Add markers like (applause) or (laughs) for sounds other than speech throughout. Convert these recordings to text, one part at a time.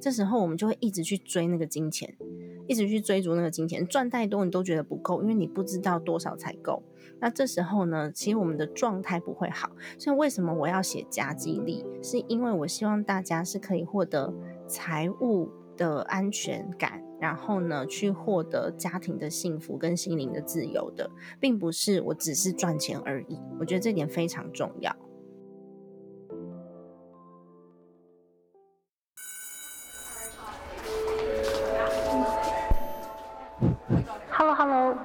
这时候我们就会一直去追那个金钱，一直去追逐那个金钱，赚太多你都觉得不够，因为你不知道多少才够。那这时候呢，其实我们的状态不会好。所以为什么我要写加激励？是因为我希望大家是可以获得财务的安全感。然后呢，去获得家庭的幸福跟心灵的自由的，并不是我只是赚钱而已。我觉得这点非常重要。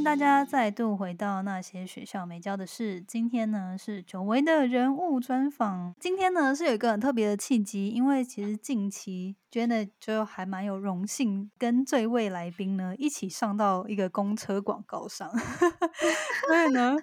迎大家再度回到那些学校没教的事。今天呢是久违的人物专访。今天呢是有一个很特别的契机，因为其实近期。觉得就还蛮有荣幸跟这位来宾呢一起上到一个公车广告上，(laughs) 所以呢，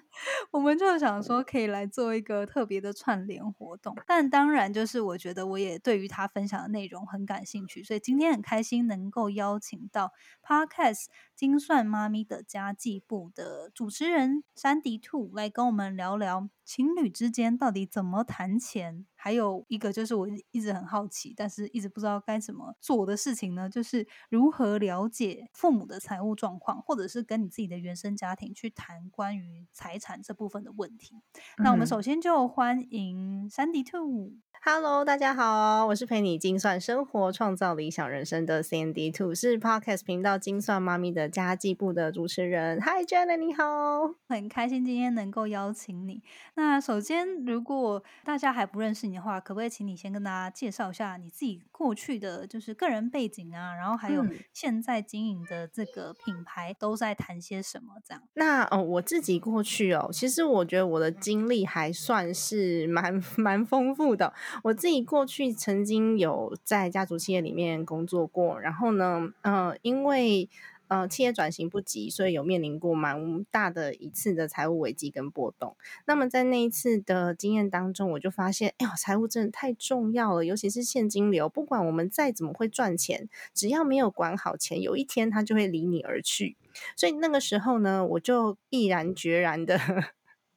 我们就想说可以来做一个特别的串联活动。但当然，就是我觉得我也对于他分享的内容很感兴趣，所以今天很开心能够邀请到 Podcast 精算妈咪的家计部的主持人山迪兔来跟我们聊聊。情侣之间到底怎么谈钱？还有一个就是我一直很好奇，但是一直不知道该怎么做的事情呢？就是如何了解父母的财务状况，或者是跟你自己的原生家庭去谈关于财产这部分的问题。那我们首先就欢迎山迪兔。Hello，大家好，我是陪你精算生活、创造理想人生的 Sandy Two，是 Podcast 频道精算妈咪的家计部的主持人。Hi Jenna，你好，很开心今天能够邀请你。那首先，如果大家还不认识你的话，可不可以请你先跟大家介绍一下你自己过去的就是个人背景啊？然后还有现在经营的这个品牌都在谈些什么？这样。那哦，我自己过去哦，其实我觉得我的经历还算是蛮 (laughs) 蛮丰富的。我自己过去曾经有在家族企业里面工作过，然后呢，呃，因为呃企业转型不急，所以有面临过蛮大的一次的财务危机跟波动。那么在那一次的经验当中，我就发现，哎呦，财务真的太重要了，尤其是现金流，不管我们再怎么会赚钱，只要没有管好钱，有一天它就会离你而去。所以那个时候呢，我就毅然决然的。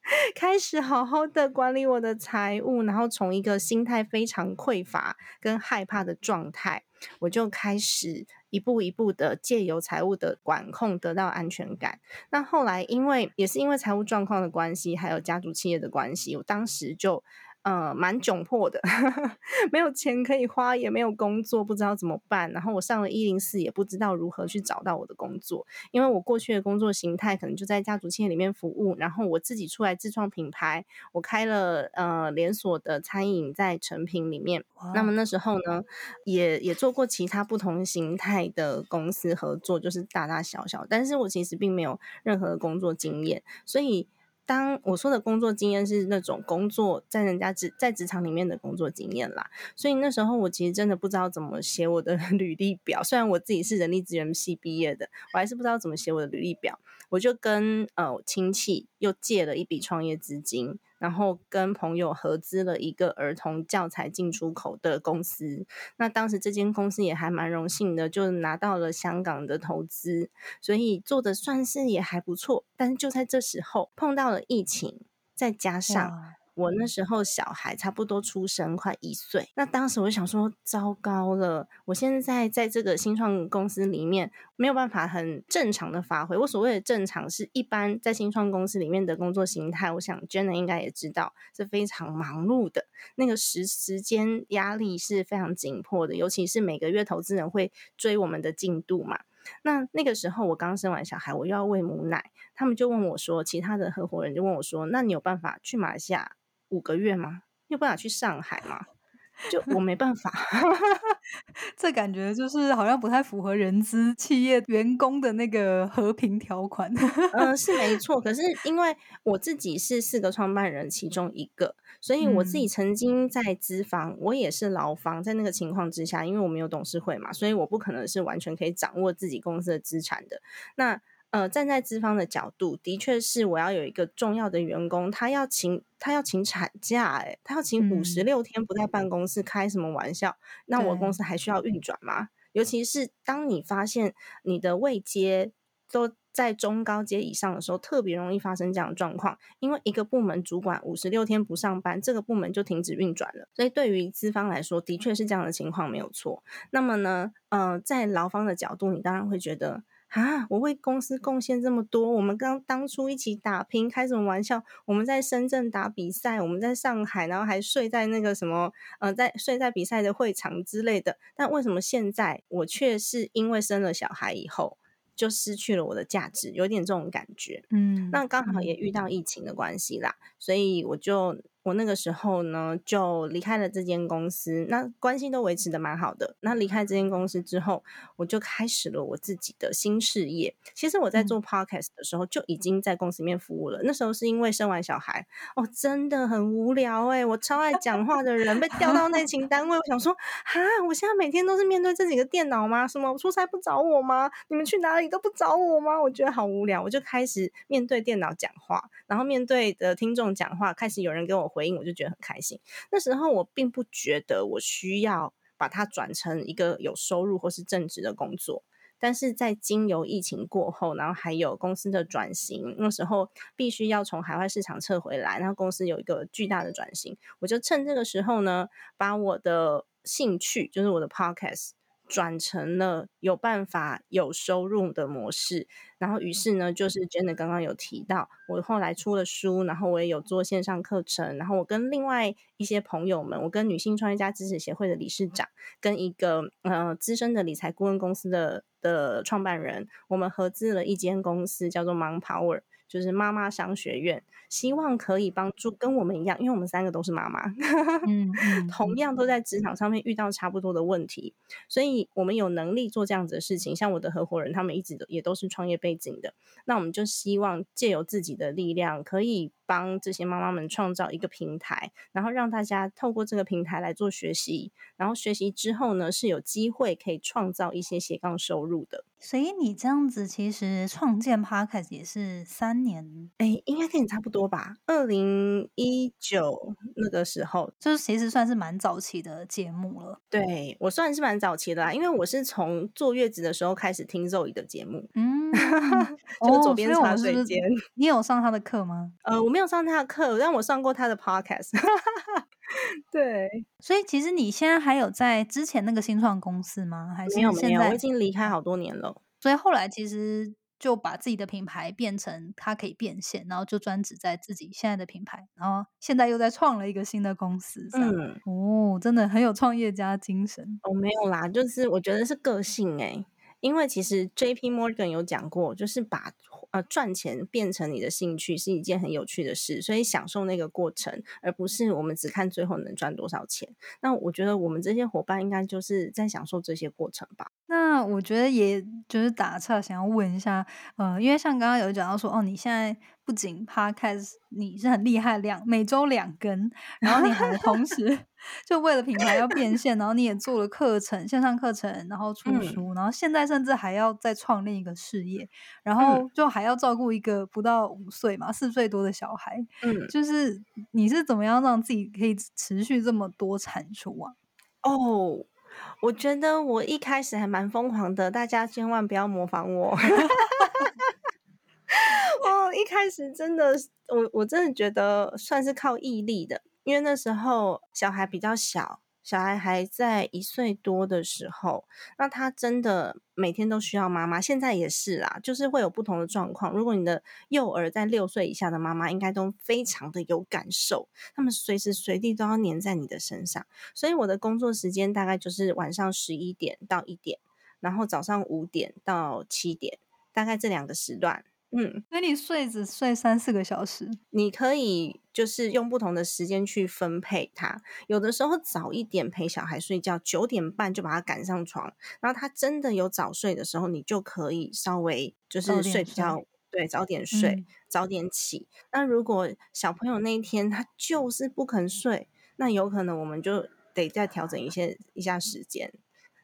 (laughs) 开始好好的管理我的财务，然后从一个心态非常匮乏跟害怕的状态，我就开始一步一步的借由财务的管控得到安全感。那后来因为也是因为财务状况的关系，还有家族企业的关系，我当时就。呃，蛮窘迫的，(laughs) 没有钱可以花，也没有工作，不知道怎么办。然后我上了一零四，也不知道如何去找到我的工作，因为我过去的工作形态可能就在家族企业里面服务，然后我自己出来自创品牌，我开了呃连锁的餐饮在成品里面。那么那时候呢，也也做过其他不同形态的公司合作，就是大大小小，但是我其实并没有任何的工作经验，所以。当我说的工作经验是那种工作在人家职在职场里面的工作经验啦，所以那时候我其实真的不知道怎么写我的 (laughs) 履历表。虽然我自己是人力资源系毕业的，我还是不知道怎么写我的履历表。我就跟呃亲戚又借了一笔创业资金。然后跟朋友合资了一个儿童教材进出口的公司，那当时这间公司也还蛮荣幸的，就拿到了香港的投资，所以做的算是也还不错。但是就在这时候碰到了疫情，再加上。我那时候小孩差不多出生快一岁，那当时我就想说，糟糕了，我现在在这个新创公司里面没有办法很正常的发挥。我所谓的正常，是一般在新创公司里面的工作形态。我想 Jenna 应该也知道，是非常忙碌的，那个时时间压力是非常紧迫的，尤其是每个月投资人会追我们的进度嘛。那那个时候我刚生完小孩，我又要喂母奶，他们就问我说，其他的合伙人就问我说，那你有办法去马来西亚？五个月吗？有办法去上海吗？就我没办法，(laughs) 这感觉就是好像不太符合人资企业员工的那个和平条款。(laughs) 嗯，是没错。可是因为我自己是四个创办人其中一个，所以我自己曾经在资方，我也是劳方。在那个情况之下，因为我没有董事会嘛，所以我不可能是完全可以掌握自己公司的资产的。那呃，站在资方的角度，的确是我要有一个重要的员工，他要请他要请产假，诶他要请五十六天不在办公室，开什么玩笑？那我公司还需要运转吗？尤其是当你发现你的位阶都在中高阶以上的时候，特别容易发生这样的状况，因为一个部门主管五十六天不上班，这个部门就停止运转了。所以对于资方来说，的确是这样的情况没有错。那么呢，呃，在劳方的角度，你当然会觉得。啊！我为公司贡献这么多，我们刚当初一起打拼，开什么玩笑？我们在深圳打比赛，我们在上海，然后还睡在那个什么，呃，在睡在比赛的会场之类的。但为什么现在我却是因为生了小孩以后，就失去了我的价值？有点这种感觉。嗯，那刚好也遇到疫情的关系啦，所以我就。我那个时候呢，就离开了这间公司，那关系都维持的蛮好的。那离开这间公司之后，我就开始了我自己的新事业。其实我在做 podcast 的时候，就已经在公司里面服务了。那时候是因为生完小孩，哦，真的很无聊哎，我超爱讲话的人被调到内勤单位，我想说，哈，我现在每天都是面对这几个电脑吗？什么出差不找我吗？你们去哪里都不找我吗？我觉得好无聊，我就开始面对电脑讲话，然后面对的听众讲话，开始有人给我。回应我就觉得很开心。那时候我并不觉得我需要把它转成一个有收入或是正职的工作，但是在经由疫情过后，然后还有公司的转型，那时候必须要从海外市场撤回来，然后公司有一个巨大的转型，我就趁这个时候呢，把我的兴趣，就是我的 podcast。转成了有办法有收入的模式，然后于是呢，就是 Jenna 刚刚有提到，我后来出了书，然后我也有做线上课程，然后我跟另外一些朋友们，我跟女性创业家支持协会的理事长，跟一个呃资深的理财顾问公司的的创办人，我们合资了一间公司，叫做 Mom Power。就是妈妈商学院，希望可以帮助跟我们一样，因为我们三个都是妈妈，(laughs) 嗯，同样都在职场上面遇到差不多的问题，所以我们有能力做这样子的事情。像我的合伙人，他们一直都也都是创业背景的，那我们就希望借由自己的力量，可以帮这些妈妈们创造一个平台，然后让大家透过这个平台来做学习，然后学习之后呢，是有机会可以创造一些斜杠收入的。所以你这样子其实创建 Podcast 也是三年，哎，应该跟你差不多吧？二零一九那个时候，就是其实算是蛮早期的节目了。对我算是蛮早期的啦，因为我是从坐月子的时候开始听 Zoe 的节目，嗯，就左边茶水间。你有上他的课吗？呃，我没有上他的课，但我上过他的 Podcast。(laughs) (laughs) 对，所以其实你现在还有在之前那个新创公司吗？还是没有没有，我已经离开好多年了。所以后来其实就把自己的品牌变成它可以变现，然后就专职在自己现在的品牌，然后现在又在创了一个新的公司。嗯，哦，真的很有创业家精神。哦，没有啦，就是我觉得是个性哎，因为其实 J P Morgan 有讲过，就是把。呃，赚钱变成你的兴趣是一件很有趣的事，所以享受那个过程，而不是我们只看最后能赚多少钱。那我觉得我们这些伙伴应该就是在享受这些过程吧。那我觉得也就是打岔，想要问一下，呃，因为像刚刚有讲到说，哦，你现在。不仅 Podcast 你是很厉害，两每周两更，然后你还同时 (laughs) 就为了品牌要变现，然后你也做了课程，线上课程，然后出书，然后现在甚至还要再创另一个事业，然后就还要照顾一个不到五岁嘛，四岁多的小孩。嗯，就是你是怎么样让自己可以持续这么多产出啊？哦，我觉得我一开始还蛮疯狂的，大家千万不要模仿我。(laughs) 一开始真的，我我真的觉得算是靠毅力的，因为那时候小孩比较小，小孩还在一岁多的时候，那他真的每天都需要妈妈。现在也是啦，就是会有不同的状况。如果你的幼儿在六岁以下的妈妈，应该都非常的有感受，他们随时随地都要黏在你的身上。所以我的工作时间大概就是晚上十一点到一点，然后早上五点到七点，大概这两个时段。嗯，所以你睡只睡三四个小时，你可以就是用不同的时间去分配它。有的时候早一点陪小孩睡觉，九点半就把他赶上床，然后他真的有早睡的时候，你就可以稍微就是睡比较对，早点睡，早点起。那如果小朋友那一天他就是不肯睡，那有可能我们就得再调整一些一下时间。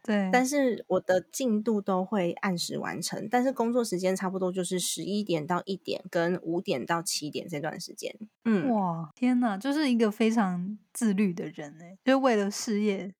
对，但是我的进度都会按时完成，但是工作时间差不多就是十一点到一点，跟五点到七点这段时间。嗯，哇，天哪，就是一个非常自律的人哎，就为了事业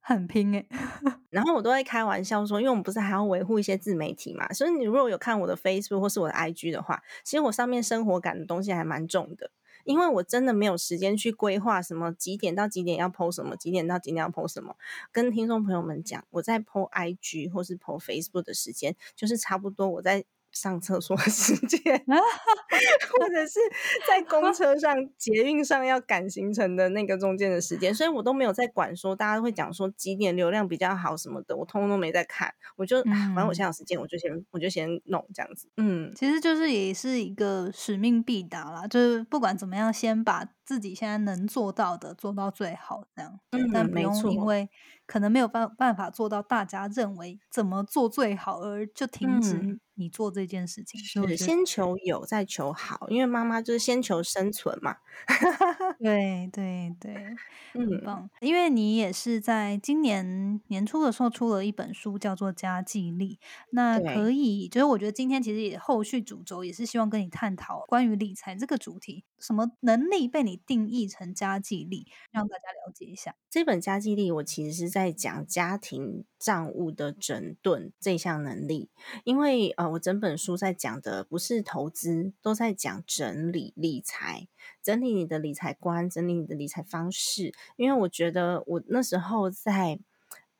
很拼哎。(laughs) 然后我都会开玩笑说，因为我们不是还要维护一些自媒体嘛，所以你如果有看我的 Facebook 或是我的 IG 的话，其实我上面生活感的东西还蛮重的。因为我真的没有时间去规划什么几点到几点要 PO 什么，几点到几点要 PO 什么。跟听众朋友们讲，我在 PO IG 或是 PO Facebook 的时间，就是差不多我在。上厕所的时间，或者是在 (laughs) 公车上、捷运上要赶行程的那个中间的时间，所以我都没有在管说大家会讲说几点流量比较好什么的，我通通都没在看。我就反正我现在有时间，我就先我就先弄这样子。嗯，其实就是也是一个使命必达啦，就是不管怎么样，先把自己现在能做到的做到最好，这样。嗯，但不用因为可能没有办办法做到大家认为怎么做最好而就停止。你做这件事情是先求有，再求好，因为妈妈就是先求生存嘛。(laughs) 对对对，很棒。因为你也是在今年年初的时候出了一本书，叫做《家计力》。那可以，就是我觉得今天其实也后续主轴也是希望跟你探讨关于理财这个主题，什么能力被你定义成家计力，让大家了解一下。这本家计力，我其实是在讲家庭账务的整顿这项能力，因为呃，我整本书在讲的不是投资，都在讲整理理财，整理你的理财观，整理你的理财方式。因为我觉得我那时候在。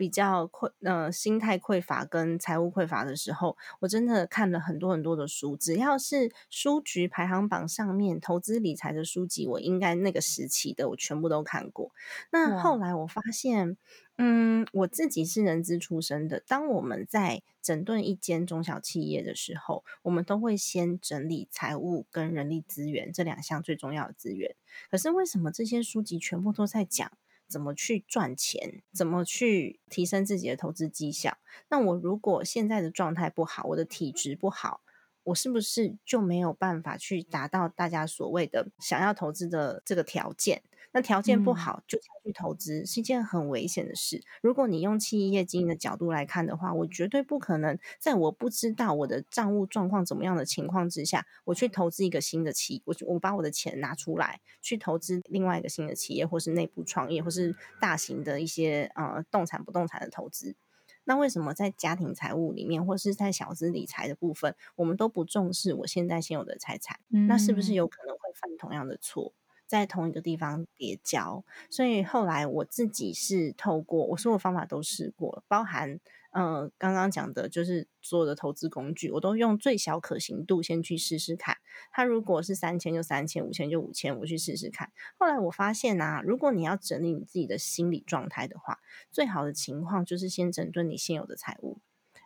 比较匮呃心态匮乏跟财务匮乏的时候，我真的看了很多很多的书，只要是书局排行榜上面投资理财的书籍，我应该那个时期的我全部都看过。那后来我发现，嗯，我自己是人资出身的，当我们在整顿一间中小企业的时候，我们都会先整理财务跟人力资源这两项最重要的资源。可是为什么这些书籍全部都在讲？怎么去赚钱？怎么去提升自己的投资绩效？那我如果现在的状态不好，我的体质不好，我是不是就没有办法去达到大家所谓的想要投资的这个条件？那条件不好就下去投资是一件很危险的事。如果你用企业经营的角度来看的话，我绝对不可能在我不知道我的账务状况怎么样的情况之下，我去投资一个新的企，我我把我的钱拿出来去投资另外一个新的企业，或是内部创业，或是大型的一些呃动产不动产的投资。那为什么在家庭财务里面，或是在小资理财的部分，我们都不重视我现在现有的财产？那是不是有可能会犯同样的错？在同一个地方叠交，所以后来我自己是透过我所有方法都试过，包含嗯刚刚讲的，就是所有的投资工具，我都用最小可行度先去试试看。它如果是三千就三千，五千就五千，我去试试看。后来我发现啊，如果你要整理你自己的心理状态的话，最好的情况就是先整顿你现有的财务。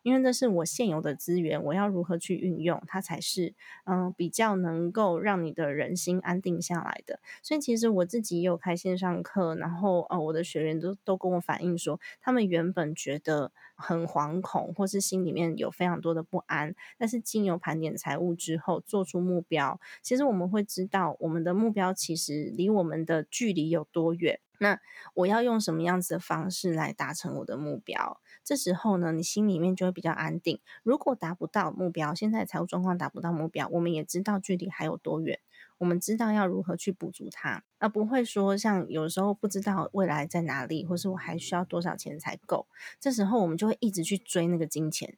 因为这是我现有的资源，我要如何去运用它才是嗯比较能够让你的人心安定下来的。所以其实我自己也有开线上课，然后呃我的学员都都跟我反映说，他们原本觉得很惶恐，或是心里面有非常多的不安，但是经由盘点财务之后，做出目标，其实我们会知道我们的目标其实离我们的距离有多远。那我要用什么样子的方式来达成我的目标？这时候呢，你心里面就会比较安定。如果达不到目标，现在财务状况达不到目标，我们也知道距离还有多远，我们知道要如何去补足它，而不会说像有时候不知道未来在哪里，或是我还需要多少钱才够。这时候我们就会一直去追那个金钱，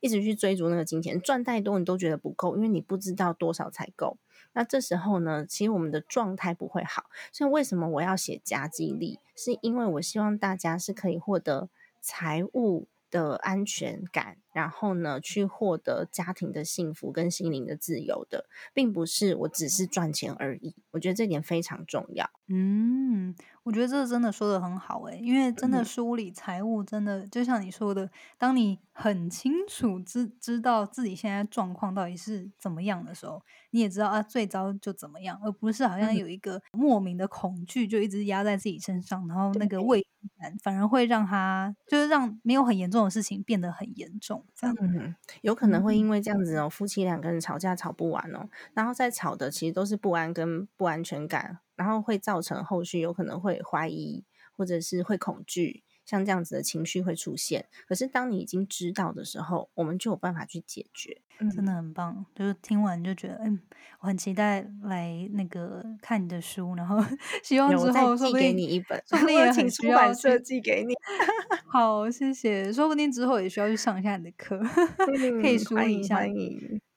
一直去追逐那个金钱，赚太多你都觉得不够，因为你不知道多少才够。那这时候呢，其实我们的状态不会好。所以为什么我要写夹击力？是因为我希望大家是可以获得财务的安全感。然后呢，去获得家庭的幸福跟心灵的自由的，并不是我只是赚钱而已。我觉得这点非常重要。嗯，我觉得这真的说的很好诶，因为真的梳理财务，真的就像你说的，当你很清楚知知道自己现在状况到底是怎么样的时候，你也知道啊，最糟就怎么样，而不是好像有一个莫名的恐惧就一直压在自己身上，然后那个畏感反而会让他就是让没有很严重的事情变得很严重。嗯，有可能会因为这样子哦，夫妻两个人吵架吵不完哦，然后再吵的其实都是不安跟不安全感，然后会造成后续有可能会怀疑或者是会恐惧，像这样子的情绪会出现。可是当你已经知道的时候，我们就有办法去解决。真的很棒，就是听完就觉得，嗯，我很期待来那个看你的书，然后 (laughs) 希望之后寄给你一本，说不定 (laughs) 也很出版社寄给你。(laughs) 好，谢谢。说不定之后也需要去上一下你的课，可以梳理一下。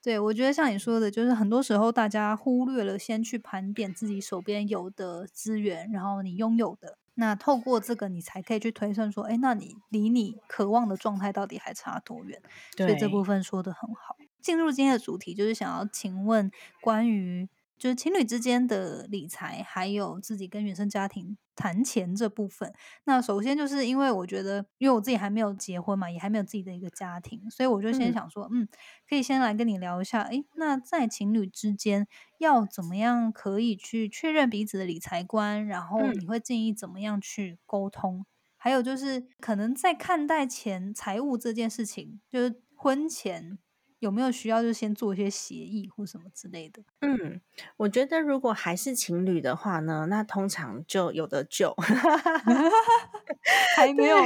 对，我觉得像你说的，就是很多时候大家忽略了先去盘点自己手边有的资源，然后你拥有的，那透过这个你才可以去推算说，哎，那你离你渴望的状态到底还差多远？所以这部分说的很好。进入今天的主题，就是想要请问关于就是情侣之间的理财，还有自己跟原生家庭谈钱这部分。那首先就是因为我觉得，因为我自己还没有结婚嘛，也还没有自己的一个家庭，所以我就先想说，嗯，可以先来跟你聊一下，诶，那在情侣之间要怎么样可以去确认彼此的理财观，然后你会建议怎么样去沟通？还有就是可能在看待钱财务这件事情，就是婚前。有没有需要就先做一些协议或什么之类的？嗯，我觉得如果还是情侣的话呢，那通常就有的救，(laughs) 还没有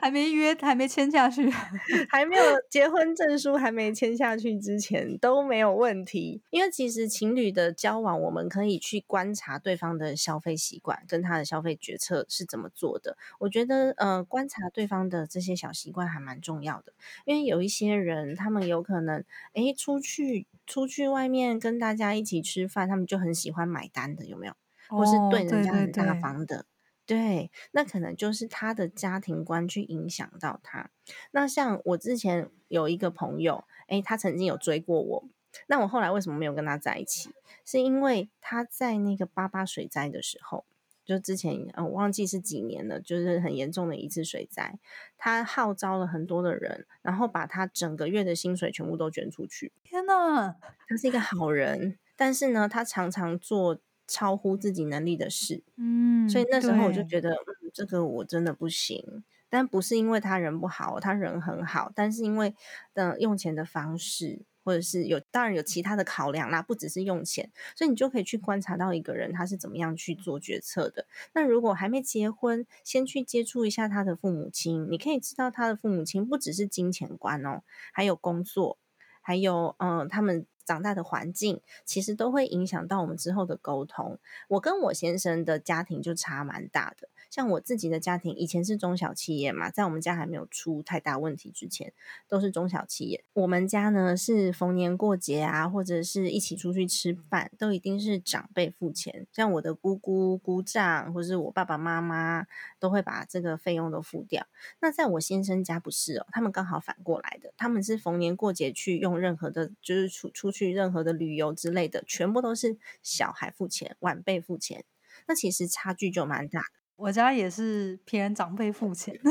还没约还没签下去，(laughs) 还没有结婚证书还没签下去之前都没有问题。因为其实情侣的交往，我们可以去观察对方的消费习惯跟他的消费决策是怎么做的。我觉得呃，观察对方的这些小习惯还蛮重要的，因为有一些人他们有可能。哎，出去出去外面跟大家一起吃饭，他们就很喜欢买单的，有没有？或是对人家很大方的，对，那可能就是他的家庭观去影响到他。那像我之前有一个朋友，哎，他曾经有追过我，那我后来为什么没有跟他在一起？是因为他在那个八八水灾的时候。就之前，呃，我忘记是几年了，就是很严重的一次水灾，他号召了很多的人，然后把他整个月的薪水全部都捐出去。天哪，他是一个好人，但是呢，他常常做超乎自己能力的事。嗯，所以那时候我就觉得，这个我真的不行。但不是因为他人不好，他人很好，但是因为的用钱的方式。或者是有，当然有其他的考量啦，不只是用钱，所以你就可以去观察到一个人他是怎么样去做决策的。那如果还没结婚，先去接触一下他的父母亲，你可以知道他的父母亲不只是金钱观哦，还有工作，还有嗯，他们长大的环境，其实都会影响到我们之后的沟通。我跟我先生的家庭就差蛮大的。像我自己的家庭，以前是中小企业嘛，在我们家还没有出太大问题之前，都是中小企业。我们家呢是逢年过节啊，或者是一起出去吃饭，都一定是长辈付钱。像我的姑姑、姑丈，或是我爸爸妈妈，都会把这个费用都付掉。那在我先生家不是哦，他们刚好反过来的，他们是逢年过节去用任何的，就是出出去任何的旅游之类的，全部都是小孩付钱，晚辈付钱。那其实差距就蛮大的。我家也是偏长辈付钱，(laughs)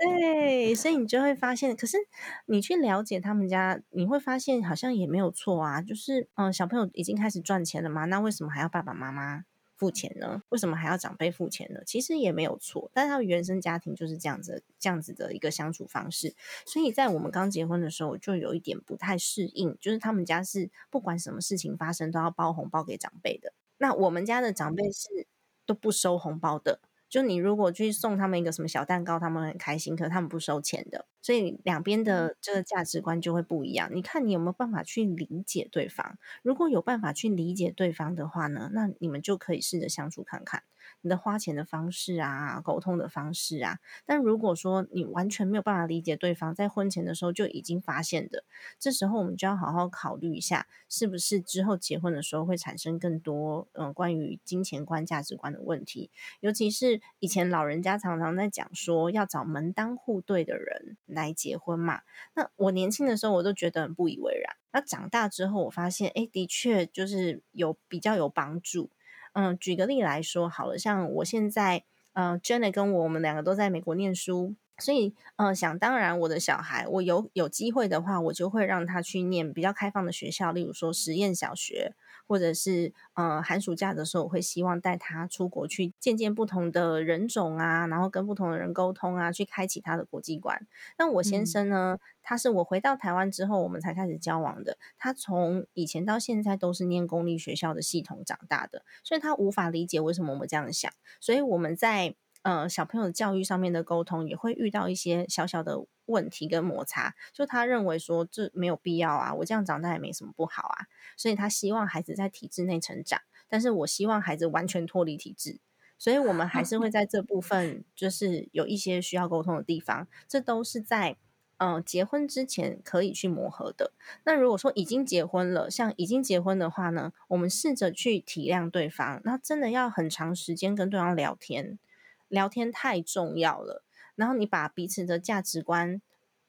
对，所以你就会发现，可是你去了解他们家，你会发现好像也没有错啊。就是嗯，小朋友已经开始赚钱了嘛，那为什么还要爸爸妈妈付钱呢？为什么还要长辈付钱呢？其实也没有错，但是他原生家庭就是这样子，这样子的一个相处方式。所以在我们刚结婚的时候，就有一点不太适应，就是他们家是不管什么事情发生都要包红包给长辈的，那我们家的长辈是。都不收红包的，就你如果去送他们一个什么小蛋糕，他们很开心，可他们不收钱的，所以两边的这个价值观就会不一样。你看你有没有办法去理解对方？如果有办法去理解对方的话呢，那你们就可以试着相处看看。你的花钱的方式啊，沟通的方式啊，但如果说你完全没有办法理解对方，在婚前的时候就已经发现的，这时候我们就要好好考虑一下，是不是之后结婚的时候会产生更多嗯关于金钱观、价值观的问题。尤其是以前老人家常常在讲说要找门当户对的人来结婚嘛，那我年轻的时候我都觉得很不以为然，那长大之后我发现，哎，的确就是有比较有帮助。嗯，举个例来说好了，像我现在，呃，Jenny 跟我，们两个都在美国念书，所以，呃，想当然，我的小孩，我有有机会的话，我就会让他去念比较开放的学校，例如说实验小学。或者是呃寒暑假的时候，我会希望带他出国去见见不同的人种啊，然后跟不同的人沟通啊，去开启他的国际观。那我先生呢，他是我回到台湾之后，我们才开始交往的。他从以前到现在都是念公立学校的系统长大的，所以他无法理解为什么我们这样想。所以我们在。呃小朋友教育上面的沟通，也会遇到一些小小的问题跟摩擦。就他认为说这没有必要啊，我这样长大也没什么不好啊，所以他希望孩子在体制内成长，但是我希望孩子完全脱离体制。所以，我们还是会 (laughs) 在这部分，就是有一些需要沟通的地方，这都是在嗯结婚之前可以去磨合的。那如果说已经结婚了，像已经结婚的话呢，我们试着去体谅对方，那真的要很长时间跟对方聊天，聊天太重要了。然后你把彼此的价值观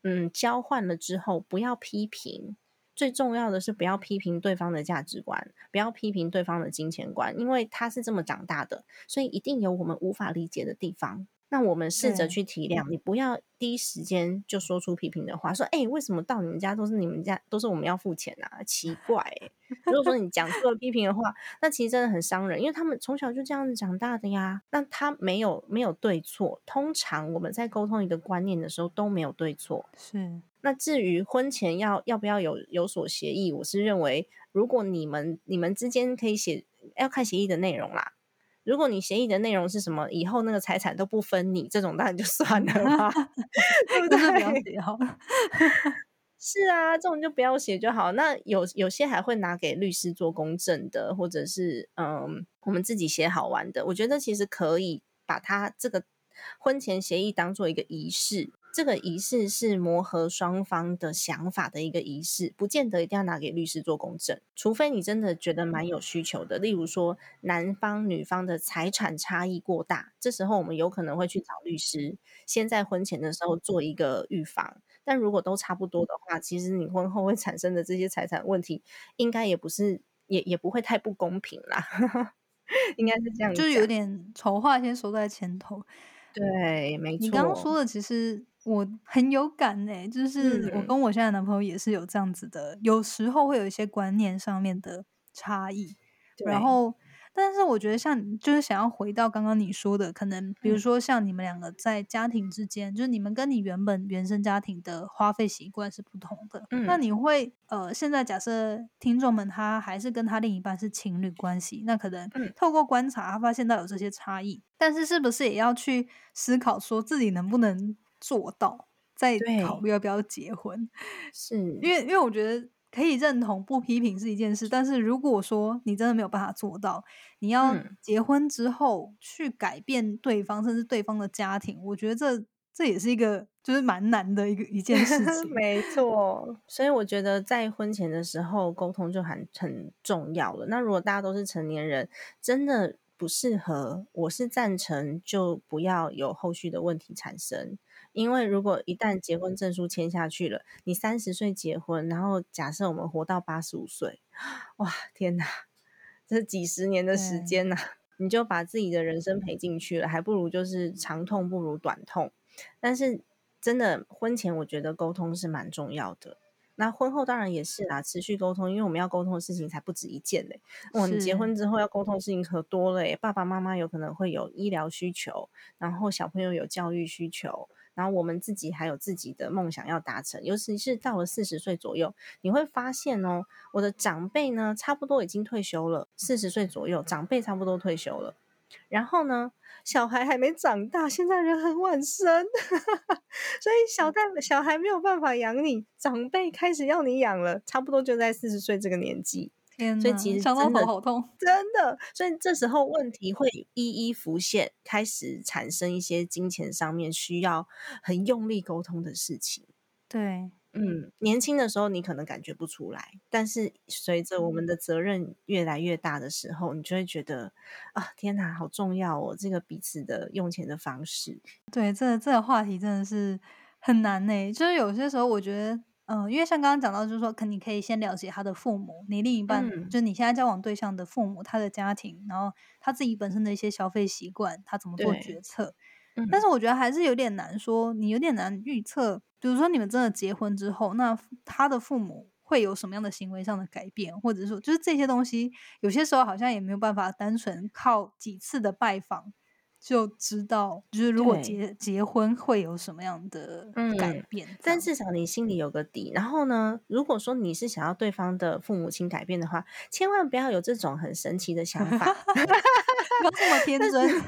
嗯交换了之后，不要批评。最重要的是不要批评对方的价值观，不要批评对方的金钱观，因为他是这么长大的，所以一定有我们无法理解的地方。那我们试着去体谅，你不要第一时间就说出批评的话，说：“哎，为什么到你们家都是你们家都是我们要付钱啊？奇怪！”如果说你讲出了批评的话，那其实真的很伤人，因为他们从小就这样子长大的呀。那他没有没有对错，通常我们在沟通一个观念的时候都没有对错。是。那至于婚前要要不要有有所协议，我是认为，如果你们你们之间可以写，要看协议的内容啦。如果你协议的内容是什么，以后那个财产都不分你，这种当然就算了吧，(laughs) 对不对？不 (laughs) 要写好了。(laughs) 是啊，这种就不要写就好。那有有些还会拿给律师做公证的，或者是嗯，我们自己写好玩的。我觉得其实可以把它这个婚前协议当做一个仪式。这个仪式是磨合双方的想法的一个仪式，不见得一定要拿给律师做公证，除非你真的觉得蛮有需求的。例如说，男方女方的财产差异过大，这时候我们有可能会去找律师，先在婚前的时候做一个预防。但如果都差不多的话，其实你婚后会产生的这些财产问题，应该也不是，也也不会太不公平啦。(laughs) 应该是这样，就是有点丑话先说在前头。对，没错。你刚刚说的其实。我很有感呢，就是我跟我现在男朋友也是有这样子的，有时候会有一些观念上面的差异。然后，但是我觉得像就是想要回到刚刚你说的，可能比如说像你们两个在家庭之间，就是你们跟你原本原生家庭的花费习惯是不同的。那你会呃，现在假设听众们他还是跟他另一半是情侣关系，那可能透过观察，他发现到有这些差异，但是是不是也要去思考说自己能不能？做到再考虑要不要结婚，是因为因为我觉得可以认同不批评是一件事，但是如果说你真的没有办法做到，你要结婚之后去改变对方，甚至对方的家庭，我觉得这这也是一个就是蛮难的一个一件事 (laughs) 情。没 (laughs) 错，所以我觉得在婚前的时候沟通就很很重要了。那如果大家都是成年人，真的不适合，我是赞成就不要有后续的问题产生。因为如果一旦结婚证书签下去了，你三十岁结婚，然后假设我们活到八十五岁，哇，天哪，这几十年的时间呐，你就把自己的人生赔进去了，还不如就是长痛不如短痛。但是真的婚前我觉得沟通是蛮重要的，那婚后当然也是啦，持续沟通，因为我们要沟通的事情才不止一件嘞。哦，你结婚之后要沟通的事情可多了诶，爸爸妈妈有可能会有医疗需求，然后小朋友有教育需求。然后我们自己还有自己的梦想要达成，尤其是到了四十岁左右，你会发现哦，我的长辈呢，差不多已经退休了，四十岁左右，长辈差不多退休了。然后呢，小孩还没长大，现在人很晚生，(laughs) 所以小代小孩没有办法养你，长辈开始要你养了，差不多就在四十岁这个年纪。所以其实真的好痛，真的。所以这时候问题会一一浮现，开始产生一些金钱上面需要很用力沟通的事情。对，嗯，年轻的时候你可能感觉不出来，但是随着我们的责任越来越大的时候，你就会觉得啊，天哪，好重要哦！这个彼此的用钱的方式。对，这这个话题真的是很难呢。就是有些时候我觉得。嗯，因为像刚刚讲到，就是说，可你可以先了解他的父母，你另一半，就是你现在交往对象的父母，他的家庭，然后他自己本身的一些消费习惯，他怎么做决策。但是我觉得还是有点难说，你有点难预测。比如说你们真的结婚之后，那他的父母会有什么样的行为上的改变，或者说，就是这些东西，有些时候好像也没有办法单纯靠几次的拜访就知道，就是如果结结婚会有什么样的改嗯，变，但至少你心里有个底。然后呢，如果说你是想要对方的父母亲改变的话，千万不要有这种很神奇的想法。(laughs) 不要这么 (laughs) 天真。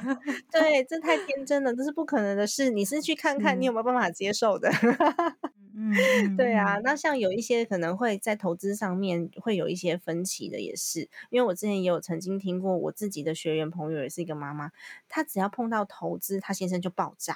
对，这太天真了，这是不可能的事。你是去看看你有没有办法接受的。嗯 (laughs) 嗯对啊，嗯那像有一些可能会在投资上面会有一些分歧的，也是。因为我之前也有曾经听过我自己的学员朋友，也是一个妈妈，她只要碰到投资，她先生就爆炸，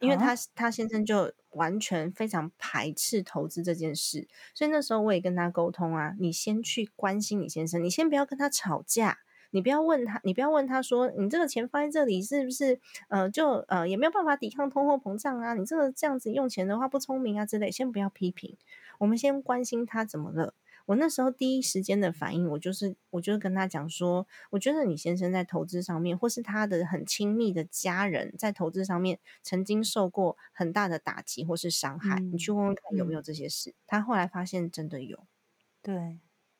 因为啊她她先生就完全非常排斥投资这件事，所以那时候我也跟她沟通啊，你先去关心你先生，你先不要跟他吵架。你不要问他，你不要问他说，你这个钱放在这里是不是，呃，就呃也没有办法抵抗通货膨胀啊？你这个这样子用钱的话不聪明啊之类，先不要批评，我们先关心他怎么了。我那时候第一时间的反应，我就是我就是跟他讲说，我觉得你先生在投资上面，或是他的很亲密的家人在投资上面曾经受过很大的打击或是伤害，你去问问看有没有嗯这些事。他后来发现真的有，对，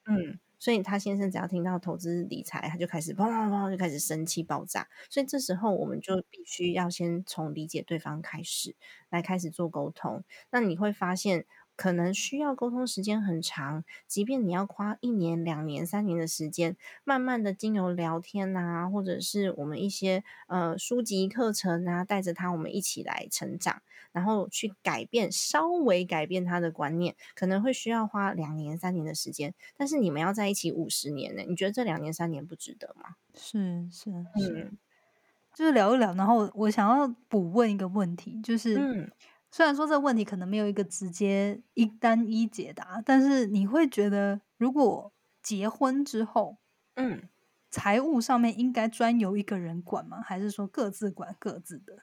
嗯，所以他先生只要听到投资理财，他就开始砰砰砰就开始生气爆炸。所以这时候我们就必须要先从理解对方开始，来开始做沟通。那你会发现，可能需要沟通时间很长，即便你要花一年、两年、三年的时间，慢慢的经由聊天啊，或者是我们一些呃书籍课程啊，带着他我们一起来成长。然后去改变，稍微改变他的观念，可能会需要花两年、三年的时间。但是你们要在一起五十年呢？你觉得这两年、三年不值得吗？是是是，嗯就是聊一聊，然后我想要补问一个问题，就是嗯虽然说这个问题可能没有一个直接一单一解答，但是你会觉得，如果结婚之后，嗯，财务上面应该专由一个人管吗？还是说各自管各自的？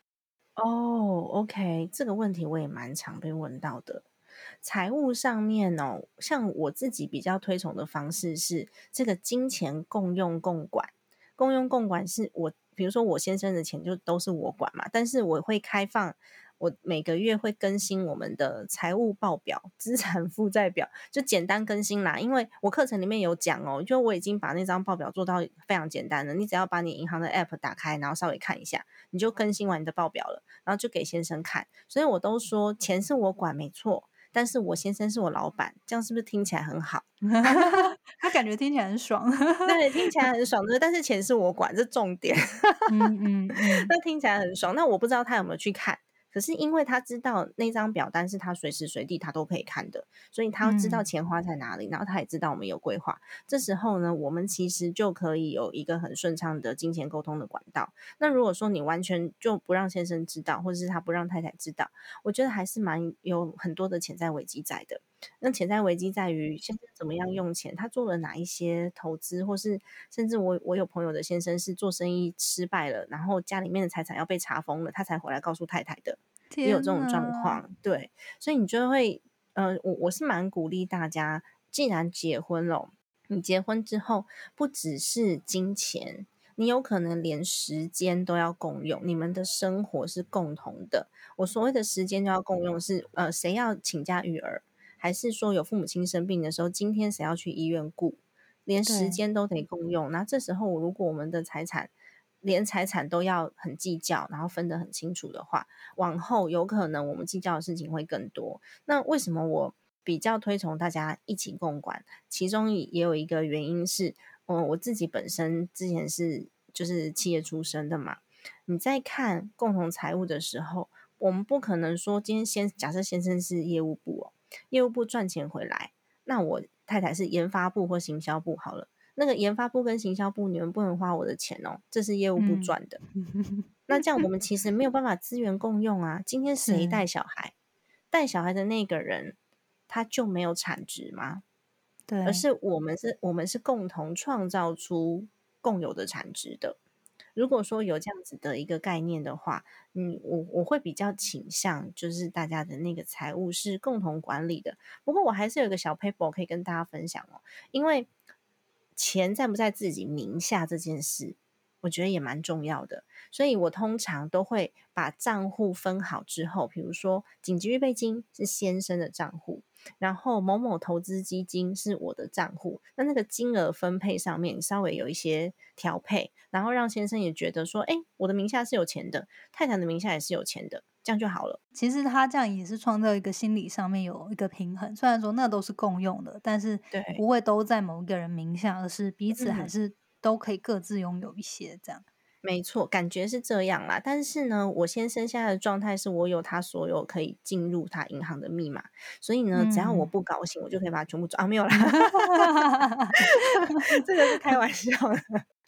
哦，OK，这个问题我也蛮常被问到的。财务上面哦，像我自己比较推崇的方式是这个金钱共用共管。共用共管是我，比如说我先生的钱就都是我管嘛，但是我会开放，我每个月会更新我们的财务报表、资产负债表，就简单更新啦。因为我课程里面有讲哦，就我已经把那张报表做到非常简单了，你只要把你银行的 App 打开，然后稍微看一下，你就更新完你的报表了，然后就给先生看。所以我都说钱是我管，没错。但是我先生是我老板，这样是不是听起来很好？(laughs) 他感觉听起来很爽。(laughs) 对，听起来很爽，对。(laughs) 但是钱是我管，这重点。嗯嗯嗯，那听起来很爽。那我不知道他有没有去看，可是因为他知道那张表单是他随时随地他都可以看的，所以他知道嗯钱花在哪里，然后他也知道我们有规划。这时候呢，我们其实就可以有一个很顺畅的金钱沟通的管道。那如果说你完全就不让先生知道，或者是他不让太太知道，我觉得还是蛮有很多的潜在危机在的。那潜在危机在于先生怎么样用钱，他做了哪一些投资，或是甚至我我有朋友的先生是做生意失败了，然后家里面的财产要被查封了，他才回来告诉太太的，也有这种状。况。对，所以你就会，呃，我我是蛮鼓励大家，既然结婚了，你结婚之后不只是金钱。你有可能连时间都要共用，你们的生活是共同的。我所谓的时间就要共用是，呃，谁要请假育儿，还是说有父母亲生病的时候，今天谁要去医院顾，连时，间都得共用。那这时候，如果我们的财产连财产都要很计较，然后分得很清楚的话，往后有可能我们计较的事情会更多。那为什么我比较推崇大家一起共管？其中也有一个原因是，嗯，我自己本身之前是就是企业出身的嘛。你在看共同财务的时候，我们不可能说今天先假设先生是业务部哦，业务部赚钱回来，那我太太是研发部或行销部好了。那个研发部跟行销部，你们不能花我的钱哦，这是业务部嗯，赚的。那这样我们其实没有办法资源共用啊。今天谁，带小孩？带小孩的那个人，他就没有产值吗？对而，是我们是，我们是共同创造出共有的产值的。如果说有这样子的一个概念的话，嗯，我我会比较倾向就是大家的那个财务是共同管理的。不过我还是有一个小 paper 可以跟大家分享哦，因为钱在不在自己名下这件事，我觉得也蛮重要的。所以我通常都会把账户分好之后，比如说紧急预备金是先生的账户，然后某某投资基金是我的账户，那那个金额分配上面稍微有一些调配，然后让先生也觉得说，哎，我的名下是有钱的，太太的名下也是有钱的，这样就好了。其实他这样也是创造一个心理上面有一个平衡，虽然说那都是共用的，但是不会都在某一个人名下，而是彼此还是都可以各自拥有一些这样。没错，感觉是这样啦。但是呢，我先生现在的状态是我有他所有可以进入他银行的密码，所以呢，只要我不高兴，我就可以把它全部转啊，没有啦，(laughs) 这个是开玩笑的。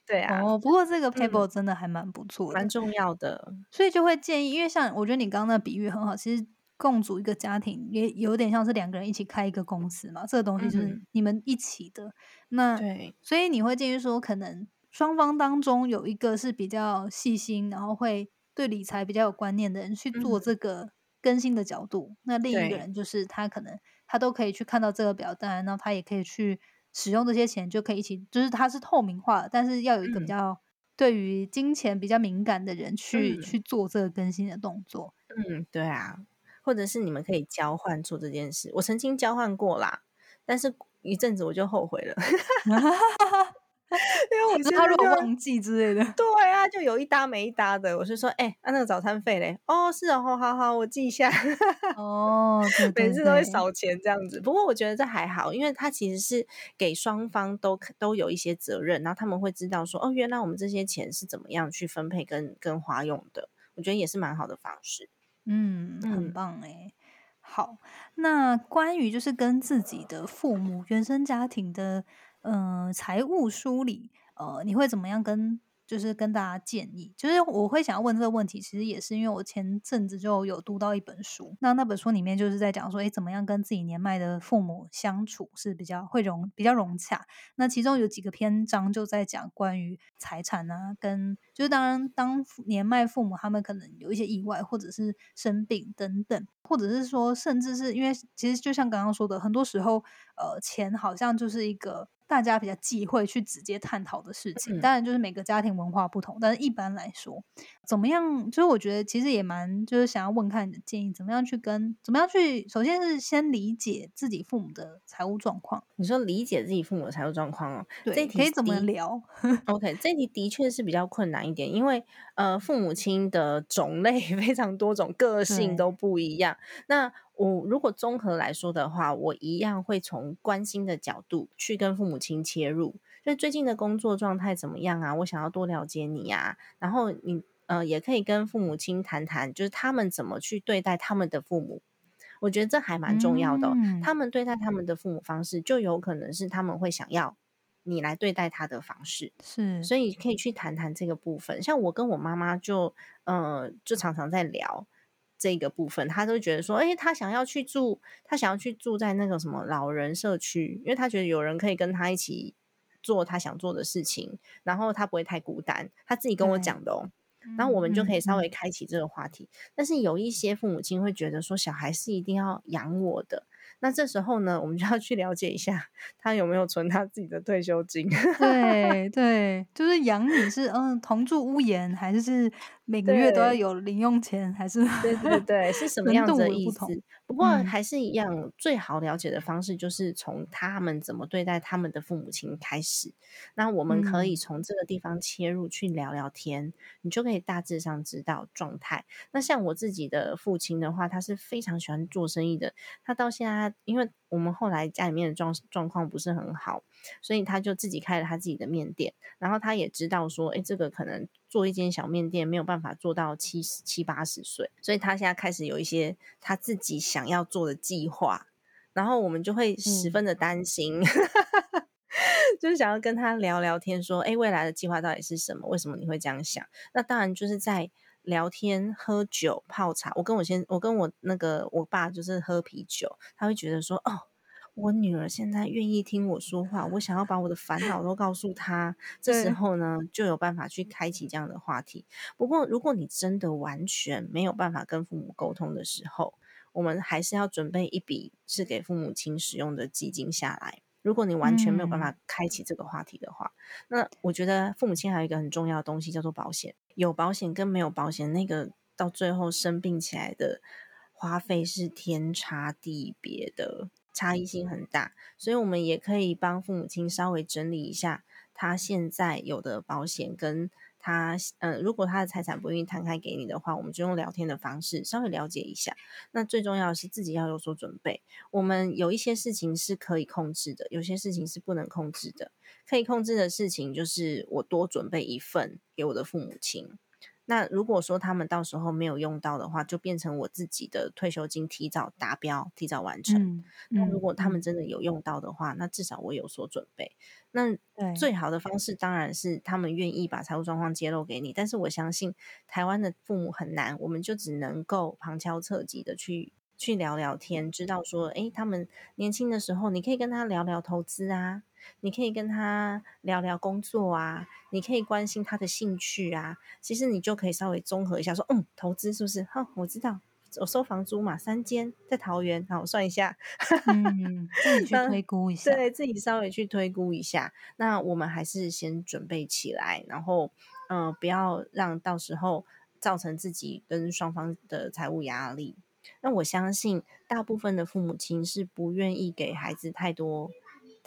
对啊，哦，不过这个 paper 真的还蛮不错，蛮重要的。所以就会建议，因为像我觉得你刚刚的比喻很好，其实共组一个家庭也有点像是两个人一起开一个公司嘛，这个东西就是你们一起的。那对，所以你会建议说，可能。双方当中有一个是比较细心，然后会对理财比较有观念的人去做这个更新的角度。那另一个人就是他可能他都可以去看到这个表单，然后他也可以去使用这些钱，就可以一起，就是它是透明化，但是要有一个比较对于金钱比较敏感的人去去做这个更新的动作。嗯，对啊，或者是你们可以交换做这件事。我曾经交换过啦，但是一阵子我就后悔了。(laughs) 因为我知道他如果忘记之类的，对啊，就有一搭没一搭的。我是说，哎，那那个早餐费嘞？哦，是哦，好好，我记一下。哦，(laughs) 每次都会少钱这样子。不过我觉得这还好，因为他其实是给双方都都有一些责任，然后他们会知道说，哦，原来我们这些钱是怎么样去分配跟跟花用的。我觉得也是蛮好的方式。嗯，很棒哎。好，那关于就是跟自己的父母原生家庭的。嗯，财务梳理，呃，你会怎么样跟？就是跟大家建议，就是我会想要问这个问题，其实也是因为我前阵子就有读到一本书，那那本书里面就是在讲说，哎，怎么样跟自己年迈的父母相处是比较会融比较融洽。那其中有几个篇章就在讲关于财产啊，跟就是当然当年迈父母他们可能有一些意外或者是生病等等，或者是说甚至是因为其实就像刚刚说的，很多时候呃钱好像就是一个。大家比较忌讳去直接探讨的事情，当然就是每个家庭文化不同，但是一般来说，怎么样？就是我觉得其实也蛮，就是想要问看你的建议，怎么样去跟，怎么样去，首先是先理解自己父母的财务状况。你说理解自己父母的财务状况哦，对，可以怎么聊？OK，这题的确是比较困难一点，因为呃，父母亲的种类 (laughs) 非常多种，个性都不一样。那我如果综合来说的话，我一样会从关心的角度去跟父母亲切入，就最近的工作状态怎么样啊？我想要多了解你呀。然后你呃也可以跟父母亲谈谈，就是他们怎么去对待他们的父母。我觉得这还蛮重要的。他们对待他们的父母方式，就有可能是他们会想要你来对待他的方式。是，所以可以去谈谈这个部分。像我跟我妈妈就呃就常常在聊。这个部分，他都觉得说，哎，他想要去住，他想要去住在那个什么老人社区，因为他觉得有人可以跟他一起做他想做的事情，然后他不会太孤单。他自己跟我讲的哦，然后我们就可以稍微开启这个话题。但是有一些父母亲会觉得说，小孩是一定要养我的。那这时候呢，我们就要去了解一下他有没有存他自己的退休金。对对，就是养你是嗯同住屋檐，还是是每个月都要有零用钱，还是对对对，是什么样的意思？不过还是一样，最好了解的方式就是从他们怎么对待他们的父母亲开始。那我们可以从这个地方切入去聊聊天，你就可以大致上知道状态。那像我自己的父亲的话，他是非常喜欢做生意的，他到现在。因为我们后来家里面的状状况不是很好，所以他就自己开了他自己的面店。然后他也知道说，哎，这个可能做一间小面店没有办法做到七十七八十岁，所以他现在开始有一些他自己想要做的计划。然后我们就会十分的担心，(laughs) 就是想要跟他聊聊天，说，哎，未来的计划到底是什么？为什么你会这样想？那当然就是在。聊天、喝酒、泡茶，我跟我先，我跟我那个我爸就是喝啤酒，他会觉得说，哦，我女儿现在愿意听我说话，我想要把我的烦恼都告诉她，这时候呢，就有办法去开启这样的话题。不过，如果你真的完全没有办法跟父母沟通的时候，我们还是要准备一笔是给父母亲使用的基金下来。如果你完全没有办法开启这个话题的话，那我觉得父母亲还有一个很重要的东西叫做保险。有保险跟没有保险，那个到最后生病起来的花费是天差地别的。差异性很大，所以我们也可以帮父母亲稍微整理一下他现在有的保险跟。他呃，如果他的财产不愿意摊开给你的话，我们就用聊天的方式稍微了解一下。那最重要的是自己要有所准备。我们有一些事情是可以控制的，有些事情是不能控制的。可以控制的事情就是我多准备一份给我的父母亲。那如果说他们到时候没有用到的话，就变成我自己的退休金提早达标、提早完成。那如果他们真的有用到的话，那至少我有所准备。那最好的方式当然是他们愿意把财务状况揭露给你。但是我相信台湾的父母很难，我们就只能够旁敲侧击的去去聊聊天，知道说，哎，他们年轻的时候，你可以跟他聊聊投资啊。你可以跟他聊聊工作啊，你可以关心他的兴趣啊，其实你就可以稍微综合一下，说嗯，投资是不是？好，我知道，我收房租嘛，三间在桃园，好，我算一下，嗯，自己去推估一下，对自己稍微去推估一下。那我们还是先准备起来，然后嗯，不要让到时候造成自己跟双方的财务压力。那我相信大部分的父母亲是不愿意给孩子太多。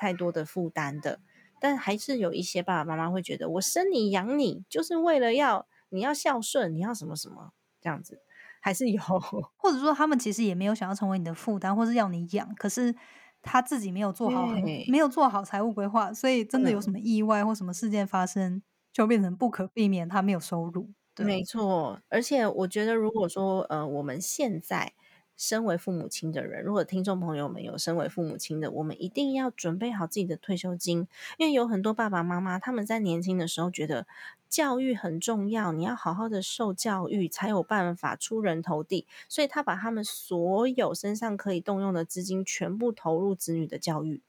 太多的负担的，但还是有一些爸爸妈妈会觉得，我生你养你就是为了要你要孝顺，你要什么什么这样子，还是有，(laughs) 或者说他们其实也没有想要成为你的负担，或是要你养，可是他自己没有做好，没有做好财务规划，所以真的有什么意外或什么事件发生，就变成不可避免，他没有收入。没错，而且我觉得，如果说呃，我们现在。身为父母亲的人，如果听众朋友们有身为父母亲的，我们一定要准备好自己的退休金，因为有很多爸爸妈妈他们在年轻的时候觉得教育很重要，你要好好的受教育才有办法出人头地，所以他把他们所有身上可以动用的资金全部投入子女的教育。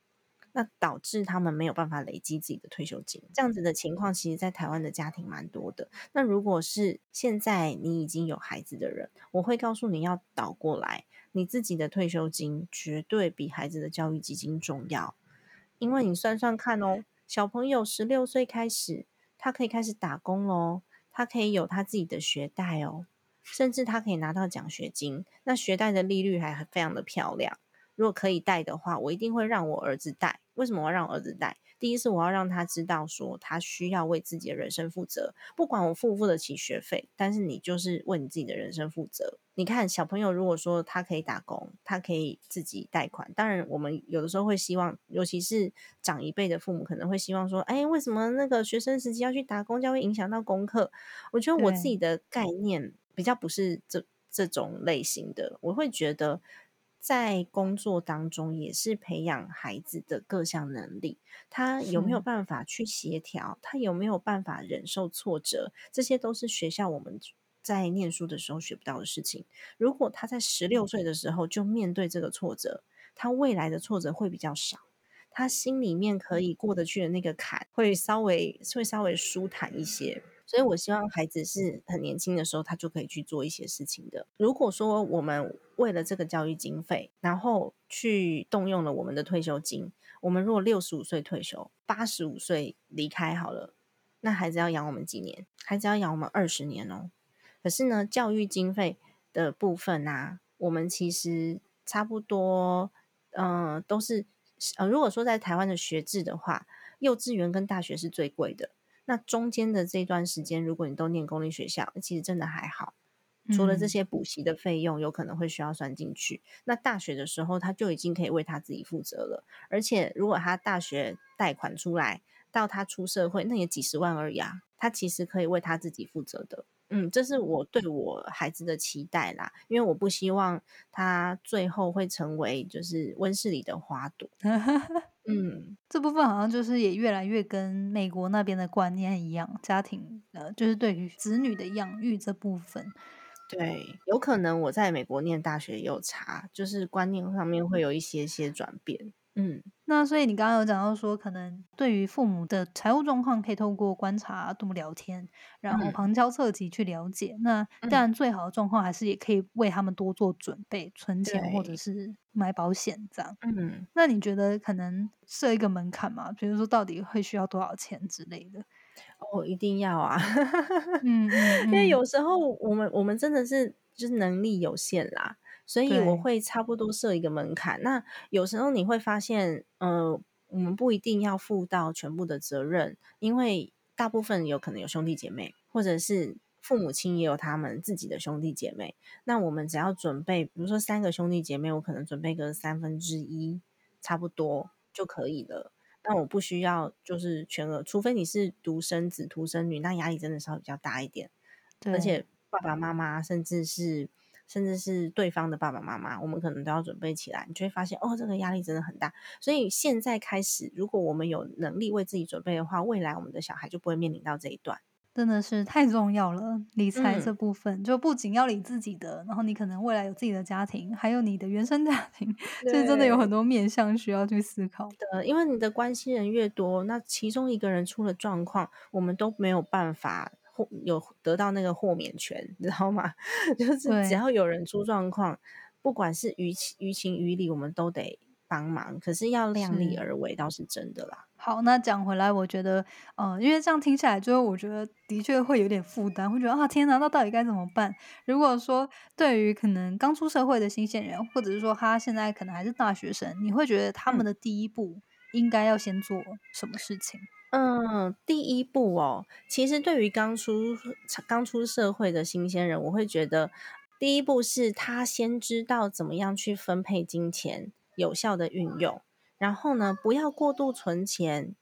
那导致他们没有办法累积自己的退休金，这样子的情况，其实在台湾的家庭蛮多的。那如果是现在你已经有孩子的人，我会告诉你要倒过来，你自己的退休金绝对比孩子的教育基金重要，因为你算算看哦，小朋友十六岁开始，他可以开始打工喽，他可以有他自己的学贷哦，甚至他可以拿到奖学金，那学贷的利率还非常的漂亮。如果可以贷的话，我一定会让我儿子贷。为什么我要让儿子带？第一是我要让他知道，说他需要为自己的人生负责。不管我付不付得起学费，但是你就是为你自己的人生负责。你看，小朋友如果说他可以打工，他可以自己贷款。当然，我们有的时候会希望，尤其是长一辈的父母，可能会希望说，哎，为什么那个学生时期要去打工，就会影响到功课？我觉得我自己的概念比较不是这这种类型的，我会觉得。在工作当中，也是培养孩子的各项能力。他有没有办法去协调？他有没有办法忍受挫折？这些都是学校我们在念书的时候学不到的事情。如果他在十六岁的时候就面对这个挫折，他未来的挫折会比较少。他心里面可以过得去的那个坎，会稍微会稍微舒坦一些。所以，我希望孩子是很年轻的时候，他就可以去做一些事情的。如果说我们为了这个教育经费，然后去动用了我们的退休金，我们如果六十五岁退休，八十五岁离开好了，那孩子要养我们几年？孩子要养我们二十年哦。可是呢，教育经费的部分啊，我们其实差不多，嗯，都是呃，如果说在台湾的学制的话，幼稚园跟大学是最贵的。那中间的这段时间，如果你都念公立学校，其实真的还好。除了这些补习的费用，有可能会需要算进去。那大学的时候，他就已经可以为他自己负责了。而且，如果他大学贷款出来，到他出社会，那也几十万而已啊。他其实可以为他自己负责的。嗯，这是我对我孩子的期待啦。因为我不希望他最后会成为就是温室里的花朵。(laughs) 嗯，这部分好像就是也越来越跟美国那边的观念一样，家庭呃，就是对于子女的养育这部分，对，有可能我在美国念大学有差，就是观念上面会有一些些转变。嗯，那所以你刚刚有讲到说，可能对于父母的财务状况，可以透过观察、多聊天，然后旁敲侧击去了解。那当然，最好的状况还是也可以为他们多做准备，存钱或者是买保险这样。嗯，那你觉得可能设一个门槛吗？比如说，到底会需要多少钱之类的？哦，一定要啊！嗯，(laughs) 因为有时候我们我们真的是就是能力有限啦。所以我对会差不多设一个门槛。那有时候你会发现，呃，我们不一定要负到全部的责任，因为大部分有可能有兄弟姐妹，或者是父母亲也有他们自己的兄弟姐妹。那我们只要准备，比如说三个兄弟姐妹，我可能准备个三分之一，差不多就可以了。那我不需要就是全额，除非你是独生子、独生女，那压力真的稍微比较大一点。而且爸爸妈妈，甚至是甚至是对方的爸爸妈妈，我们可能都要准备起来。你就会发现，哦，这个压力真的很大。所以现在开始，如果我们有能力为自己准备的话，未来我们的小孩就不会面临到这一段。真的是太重要了，理财嗯这部分、就不仅要理自己的，然后你可能未来有自己的家庭，还有你的原生家庭，就是真的有很多面向需要去思考。的，因为你的关系人越多，那其中一个人出了状况，我们都没有办法豁有得到那个豁免权，你知道吗？(laughs) 就是只要有人出状况，不管是于情于情于理，我们都得帮忙。可是要量力而为，倒是真的啦。好，那讲回来，我觉得，呃，因为这样听起来，最后我觉得的确会有点负担，会觉得啊，天哪，那到底该怎么办？如果说对于可能刚出社会的新鲜人，或者是说他现在可能还是大学生，你会觉得他们嗯的第一步应该要先做什么事情？嗯，嗯第一步哦，其实对于刚出刚出社会的新鲜人，我会觉得第一步是他先知道怎么样去分配金钱，有效的运用。然后呢，不要过度存钱，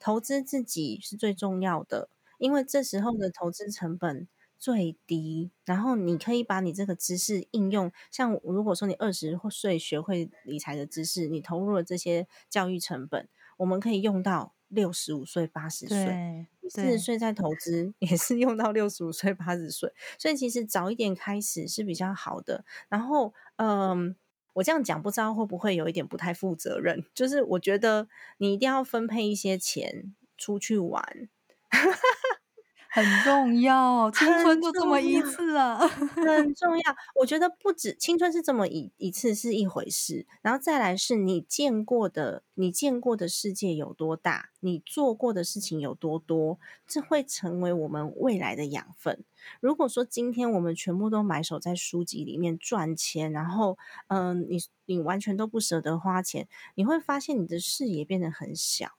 投资自己是最重要的，因为这时候的投资成本最低。然后你可以把你这个知识应用，像如果说你二十岁学会理财的知识，你投入了这些教育成本，我们可以用到六十五岁、八十岁。四十岁再投资，也是用到六十五岁、八十岁，所以其实早一点开始是比较好的。然后，嗯，我这样讲不知道会不会有一点不太负责任，就是我觉得你一定要分配一些钱出去玩，很重要，青春就这么一次啊！(laughs) 很重要。我觉得不止青春是这么一一次是一回事，然后再来是你见过的，你见过的世界有多大，你做过的事情有多多，这会成为我们未来的养分。如果说今天我们全部都埋首在书籍里面赚钱，然后嗯、你你完全都不舍得花钱，你会发现你的视野变得很小。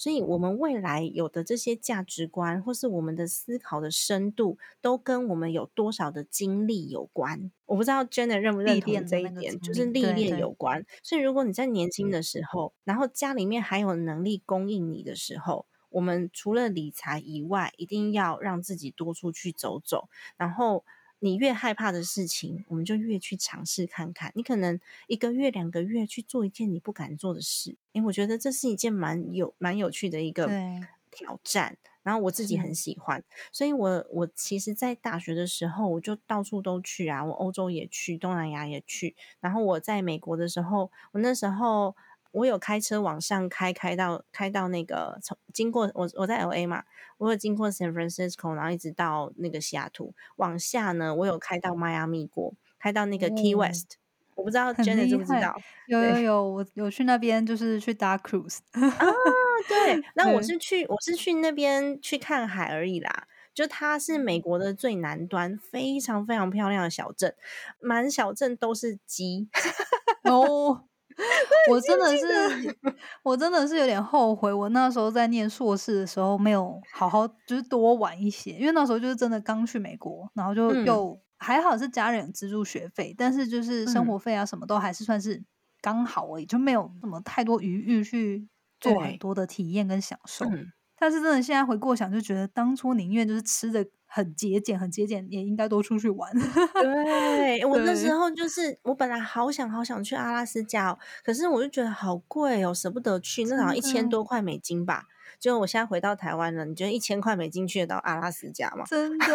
所以，我们未来有的这些价值观，或是我们的思考的深度，都跟我们有多少的经历有关。我不知道 Jenna 认不认同这一点，就是历练对有关。所以，如果你在年轻的时候，然后家里面还有能力供应你的时候，我们除了理财以外，一定要让自己多出去走走，然后。你越害怕的事情，我们就越去尝试看看。你可能一个月、两个月去做一件你不敢做的事，诶，我觉得这是一件蛮有蛮有趣的一个挑战。然后我自己很喜欢，所以我我其实，在大学的时候，我就到处都去啊，我欧洲也去，东南亚也去。然后我在美国的时候，我那时候我有开车往上开，开到开到那个从经过我我在 L A 嘛，我有经过 San Francisco，然后一直到那个西雅图，往下呢，我有开到迈阿密过，开到那个 Key 哦 West，、我不知道很 Jenna 厉害知不知道？有有有，我有去那边，就是去搭 cruise (laughs) 啊。对，那我是去我是去那边去看海而已啦。就它是美嗯国的最南端，非常非常漂亮的小镇，满小镇都是鸡。哦，我真的是，我真的是有点后悔，我那时候在念硕士的时候没有好好就是多玩一些，因为那时候就是真的刚去美国，然后就嗯。又、还好是家人资助学费，但是就是生嗯。活费啊什么都还是算是刚好而已，就没有什么太多余裕去做很多的体验跟享受。嗯，但是真的现在回过想，就觉得当初宁愿就是吃的很节俭，很节俭，也应该多出去玩。(laughs) 对我那时候就是，我本来好想好想去阿拉斯加、哦，可是我就觉得好贵哦，舍不得去，那好像一千多块美金吧。结果我现在回到台湾了，你觉得一千块美金去得到阿拉斯加吗？(laughs) 真的，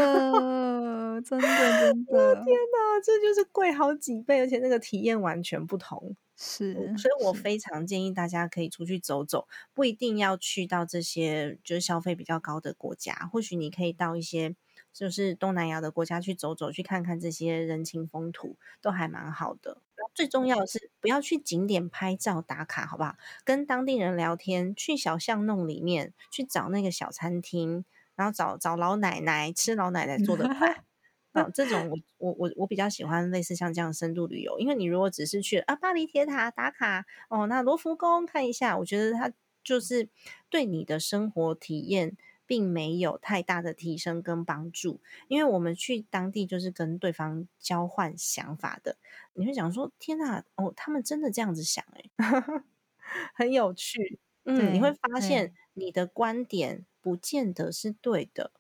真 (laughs) 的，真的，天哪，这就是贵好几倍，而且那个体验完全不同。是，所以我非常建议大家可以出去走走，不一定要去到这些就是消费比较高的国家，或许你可以到一些就是东南亚的国家去走走，去看看这些人情风土，都还蛮好的。最重要的是，不要去景点拍照打卡，好不好？跟当地人聊天，去小巷弄里面去找那个小餐厅，然后找找老奶奶吃老奶奶做的饭。(laughs) 啊，这种我我我我比较喜欢类似像这样深度旅游，因为你如果只是去啊巴黎铁塔打卡哦，那罗浮宫看一下，我觉得它就是对你的生活体验并没有太大的提升跟帮助，因为我们去当地就是跟对方交换想法的，你会想说天哪，哦，他们真的这样子想哎、(laughs) 很有趣，嗯，你会发现，你的观点不见得是对的。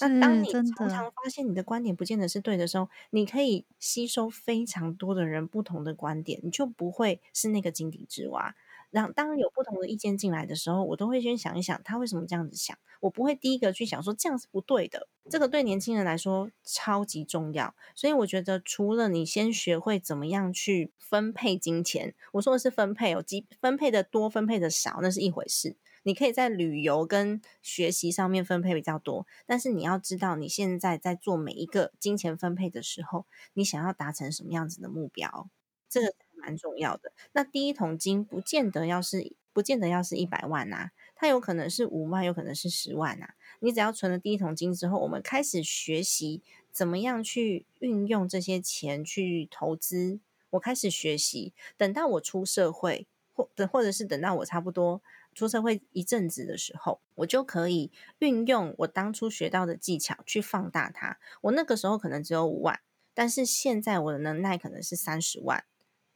那当你常，常发现你的观点不见得是对的时候，你可以吸收非常多的人不同的观点，你就不会是那个井底之蛙。让当有不同的意见进来的时候，我都会先想一想他为什么这样子想，我不会第一个去想说这样是不对的。这个对年轻人来说超级重要，所以我觉得除了你先学会怎么样去分配金钱，我说的是分配哦，几分配的多，分配的少那是一回事。你可以在旅游跟学习上面分配比较多，但是你要知道你现在在做每一个金钱分配的时候，你想要达成什么样子的目标，这个蛮重要的。那第一桶金不见得要是不见得要是一百万呐、它有可能是五万，有可能是十万呐、你只要存了第一桶金之后，我们开始学习怎么样去运用这些钱去投资。我开始学习，等到我出社会，或等或者是等到我差不多出社会一阵子的时候，我就可以运用我当初学到的技巧去放大它。我那个时候可能只有五万，但是现在我的能耐可能是三十万。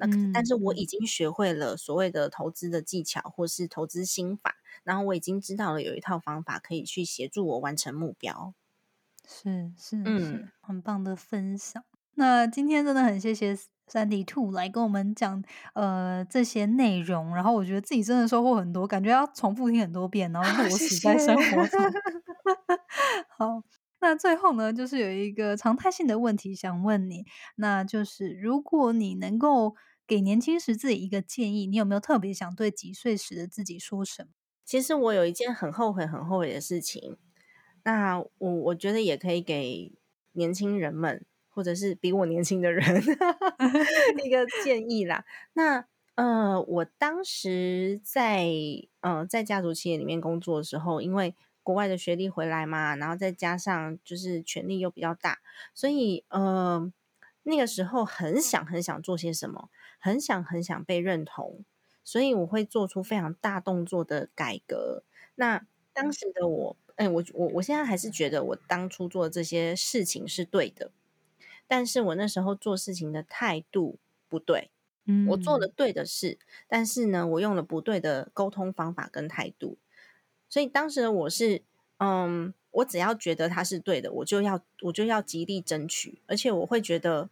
那可但嗯是我已嗯，经学会了所谓的投资的技巧，或是投资心法，然后我已经知道了有一套方法可以去协助我完成目标。是是嗯，是，很棒的分享。那今天真的很谢谢三 D Two 来跟我们讲呃这些内容，然后我觉得自己真的收获很多，感觉要重复听很多遍，然后落 (laughs) 谢实在。生活中。(laughs) (laughs) 好，那最后呢，就是有一个常态性的问题想问你，那就是如果你能够给年轻时自己一个建议，你有没有特别想对几岁时的自己说什么？其实我有一件很后悔、很后悔的事情，那我我觉得也可以给年轻人们，或者是比我年轻的人 (laughs) (laughs) 一个建议啦。那呃，我当时在呃在家族企业里面工作的时候，因为国外的学历回来嘛，然后再加上就是权力又比较大，所以呃那个时候很想很想做些什么，很想很想被认同，所以我会做出非常大动作的改革。那当时的我，哎，我我我现在还是觉得我当初做的这些事情是对的，但是我那时候做事情的态度不对。嗯我做了嗯对的事，但是呢，我用了不对的沟通方法跟态度，所以当时的我是，嗯，我只要觉得他是对的，我就要我就要极力争取，而且我会觉得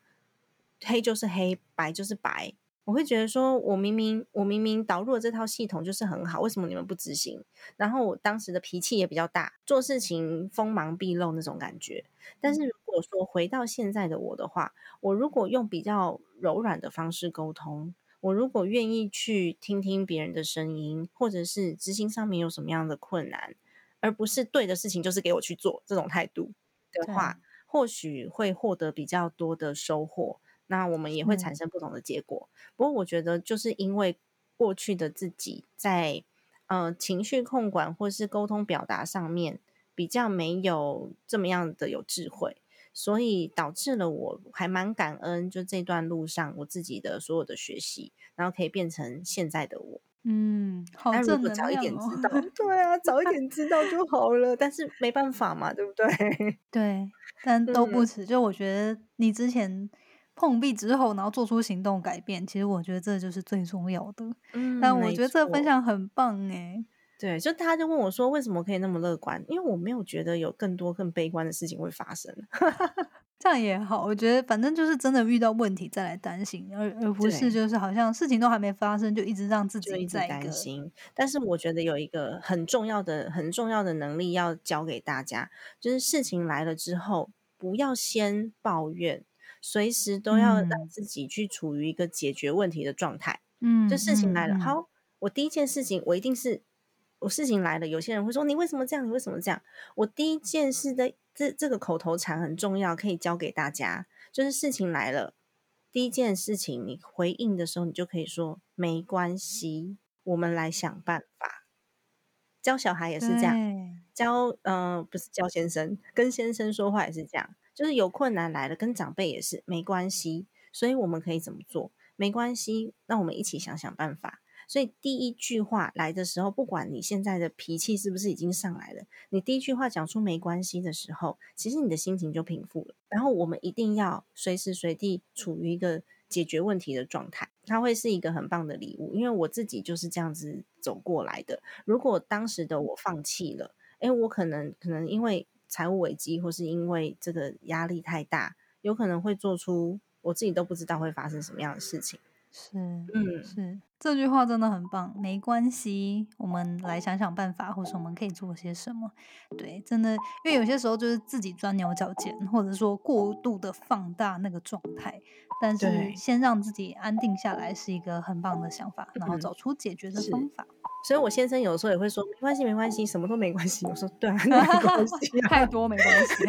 黑就是黑，白就是白。我会觉得说，我明明我明明导入了这套系统就是很好，为什么你们不执行？然后我当时的脾气也比较大，做事情锋芒毕露那种感觉。但是如果说回到现在的我的话，我如果用比较柔软的方式沟通，我如果愿意去听听别人的声音，或者是执行上面有什么样的困难，而不是对的事情就是给我去做这种态度的，话，或许会获得比较多的收获。那我们也会产，生不同的结果。不过我觉得，就是因为过去的自己在呃情绪控管或是沟通表达上面比较没有这么样的有智慧，所以导致了我还蛮感恩，就这段路上我自己的所有的学习，然后可以变成现在的我。嗯，好那如果早一。点知道，(laughs) 对啊，早一点知道就好了。但是没办法嘛，对不对？对，但 (laughs) 都不嗯迟。就我觉得你之前碰壁之后，然后做出行动改变，其实我觉得这就是最重要的。嗯，但我觉得这个分。享很棒诶。对，就他就问我说：“为什么可以那么乐观？”因为我没有觉得有更多更悲观的事情会发生。(laughs) 这样也好，我觉得反正就是真的遇到问题再来担心，而而不是，就是好像事情都还没发生，就一直让自己就一直担心。但是我觉得有一个很重要的、很重要的能力要教给大家，就是事情来了之后，不要先抱怨，随时都要让嗯自己去处于一个解决问题的状态。嗯就嗯事情来了，嗯嗯，好，我第一件事情我一定是，我事情来了，有些人会说你为什么这样？你为什么这样？我第一件事的这这个口头禅很重要，可以教给大家，就是事情来了，第一件事情你回应的时候，你就可以说没关系，我们来想办法。教小孩也是这样，教呃不是教先生，跟先生说话也是这样，就是有困难来了，跟长辈也是没关系。所以我们可以怎么做？没关系，那我们一起想想办法。所以第一句话来的时候，不管你现在的脾气是不是已经上来了，你第一句话讲出没关系的时候，其实你的心情就平复了。然后我们一定要随时随地处于一个解决问题的状态，它会是一个很棒的礼物。因为我自己就是这样子走过来的。如果当时的我放弃了，诶，我可能可能因为财务危机，或是因为这个压力太大，有可能会做出我自己都不知道会发生什么样的事情。是，嗯，是这句话真的很棒。没关系，我们来想想办法，或者我们可以做些什么。对，真的，因为有些时候就是自己钻牛角尖，或者说过度的放大那个状态。但是先让自己安定下来是一个很棒的想法，然后找出解决的方法。所以我先生有时候也会说：“没关系，没关系，什么都没关系。”我说：“对啊，没关系，(laughs) 太多没关系，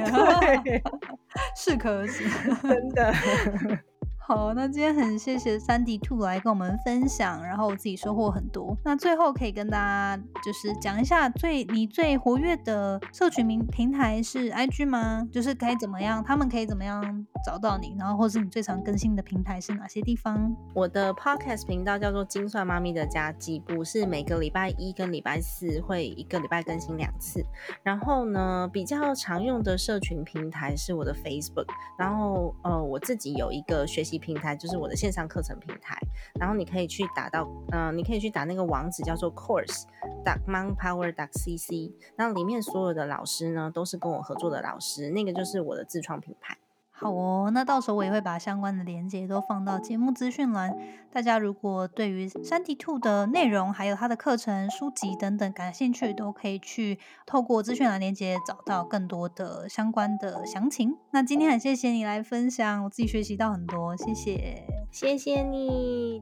对，(laughs) 适可而止，真的。(laughs) ”好，那今天很谢谢三 D Two 来跟我们分享，然后我自己收获很多。那最后可以跟大家就是讲一下最你最活跃的社群平平台是 IG 吗？就是可以怎么样，他们可以怎么样找到你？然后或是你最常更新的平台是哪些地方？我的 Podcast 频道叫做金算妈咪的家计部，是每个礼拜一跟礼拜四会一个礼拜更新两次。然后呢，比较常用的社群平台是我的 Facebook。然后呃，我自己有一个学习。平台就是我的线上课程平台，然后你可以去打到，嗯，你可以去打那个网址叫做 course dot manpower dot cc，那里面所有的老师呢都是跟我合作的老师，那个就是我的自创品牌。好哦，那到时候我也会把相关的链接都放到节目资讯栏。大家如果对于山地兔的内容，还有它的课程、书籍等等感兴趣，都可以去透过资讯栏链接找到更多的相关的详情。那今天很谢谢你来分享，我自己学习到很多，谢谢，谢谢你。